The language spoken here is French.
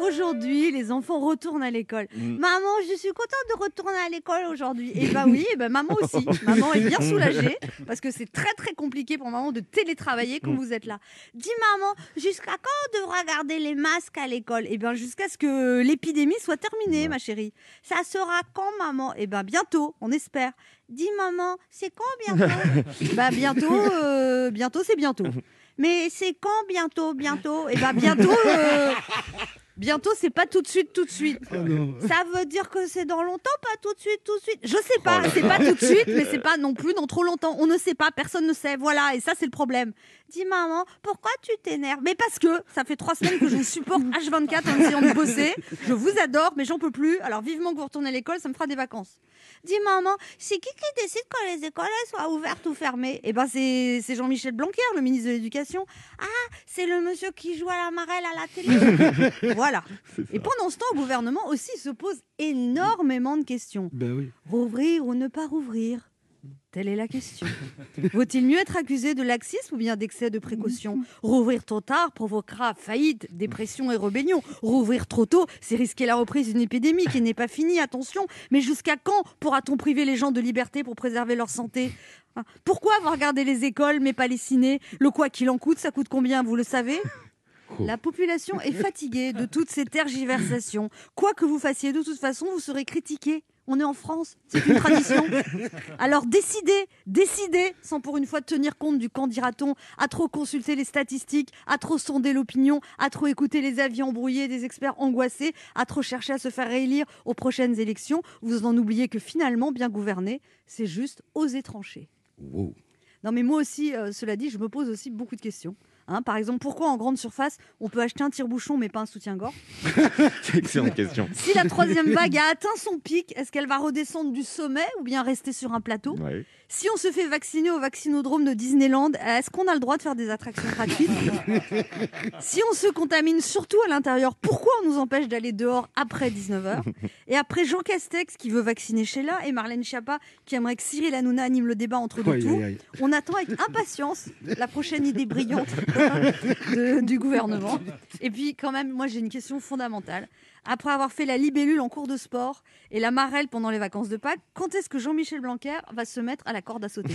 Aujourd'hui, les enfants retournent à l'école. Mm. Maman, je suis contente de retourner à l'école aujourd'hui. Et bah oui, et bah maman aussi. Maman est bien soulagée parce que c'est très très compliqué pour maman de télétravailler quand Mm. vous êtes là. Dis maman, jusqu'à quand on devra garder les masques à l'école? Eh bien jusqu'à ce que l'épidémie soit terminée, ma chérie. Ça sera quand maman? Eh bien bientôt, on espère. Dis maman, c'est quand bientôt? Bah bientôt, euh, bientôt c'est bientôt. Mais c'est quand bientôt, bientôt? Eh ben bientôt, euh, bientôt c'est pas tout de suite, tout de suite. Ça veut dire que c'est dans longtemps, pas tout de suite, tout de suite. Je sais pas, c'est pas tout de suite, mais c'est pas non plus dans trop longtemps. On ne sait pas, personne ne sait. Voilà, et ça c'est le problème. Dis maman, pourquoi tu t'énerves? Mais parce que ça fait trois semaines que je vous supporte H24 en essayant de bosser. Je vous adore, mais j'en peux plus. Alors vivement que vous retournez à l'école, ça me fera des vacances. Dis maman, c'est qui qui décide quand les écoles soient ouvertes ou fermées? Eh ben c'est c'est Jean-Michel Blanquer, le ministre de l'Éducation. Ah, c'est le monsieur qui joue à la marelle à la télé. voilà. Et pendant ce temps, au gouvernement aussi se pose énormément de questions. Ben oui. Rouvrir ou ne pas rouvrir? Telle est la question. Vaut-il mieux être accusé de laxisme ou bien d'excès de précaution? Rouvrir trop tard provoquera faillite, dépression et rébellion. Rouvrir trop tôt, c'est risquer la reprise d'une épidémie qui n'est pas finie, attention. Mais jusqu'à quand pourra-t-on priver les gens de liberté pour préserver leur santé? Hein Pourquoi avoir gardé les écoles mais pas les cinés Le quoi qu'il en coûte, ça coûte combien, vous le savez? La population est fatiguée de toutes ces tergiversations. Quoi que vous fassiez, de toute façon, vous serez critiqué. On est en France, c'est une tradition. Alors décidez, décidez, sans pour une fois tenir compte du quand dira-t-on, à trop consulter les statistiques, à trop sonder l'opinion, à trop écouter les avis embrouillés des experts angoissés, à trop chercher à se faire réélire aux prochaines élections. Vous en oubliez que finalement, bien gouverner, c'est juste oser trancher. Non, mais moi aussi, euh, cela dit, je me pose aussi beaucoup de questions. Hein, par exemple, pourquoi en grande surface, on peut acheter un tire-bouchon mais pas un soutien-gorge? Excellente question. Si la troisième vague a atteint son pic, est-ce qu'elle va redescendre du sommet ou bien rester sur un plateau? Ouais. Si on se fait vacciner au vaccinodrome de Disneyland, est-ce qu'on a le droit de faire des attractions gratuites? Si on se contamine surtout à l'intérieur, pourquoi on nous empêche d'aller dehors après 19h Et après Jean Castex qui veut vacciner Sheila et Marlène Schiappa qui aimerait que Cyril Hanouna anime le débat entre deux tours, on attend avec impatience la prochaine idée brillante du gouvernement. Et puis quand même, moi j'ai une question fondamentale. Après avoir fait la libellule en cours de sport et la marelle pendant les vacances de Pâques, quand est-ce que Jean-Michel Blanquer va se mettre à la corde à sauter?